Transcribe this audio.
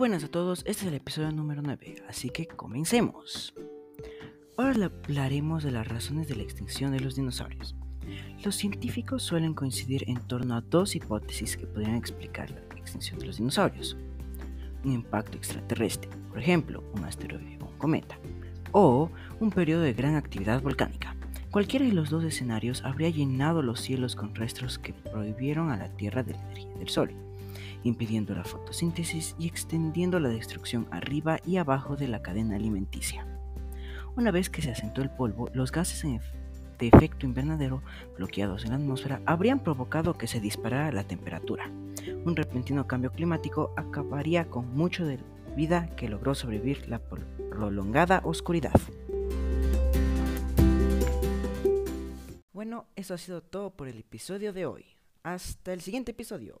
buenas a todos, este es el episodio número 9, así que comencemos. Ahora hablaremos de las razones de la extinción de los dinosaurios. Los científicos suelen coincidir en torno a dos hipótesis que podrían explicar la extinción de los dinosaurios. Un impacto extraterrestre, por ejemplo, un asteroide o un cometa, o un periodo de gran actividad volcánica. Cualquiera de los dos escenarios habría llenado los cielos con restos que prohibieron a la Tierra de la energía del Sol impidiendo la fotosíntesis y extendiendo la destrucción arriba y abajo de la cadena alimenticia. Una vez que se asentó el polvo, los gases de efecto invernadero bloqueados en la atmósfera habrían provocado que se disparara la temperatura. Un repentino cambio climático acabaría con mucho de la vida que logró sobrevivir la prolongada oscuridad. Bueno, eso ha sido todo por el episodio de hoy. Hasta el siguiente episodio.